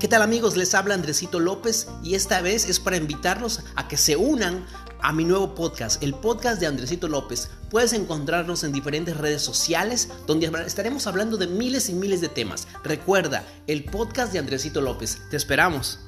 ¿Qué tal amigos? Les habla Andresito López y esta vez es para invitarlos a que se unan a mi nuevo podcast, el podcast de Andresito López. Puedes encontrarnos en diferentes redes sociales donde estaremos hablando de miles y miles de temas. Recuerda, el podcast de Andresito López. Te esperamos.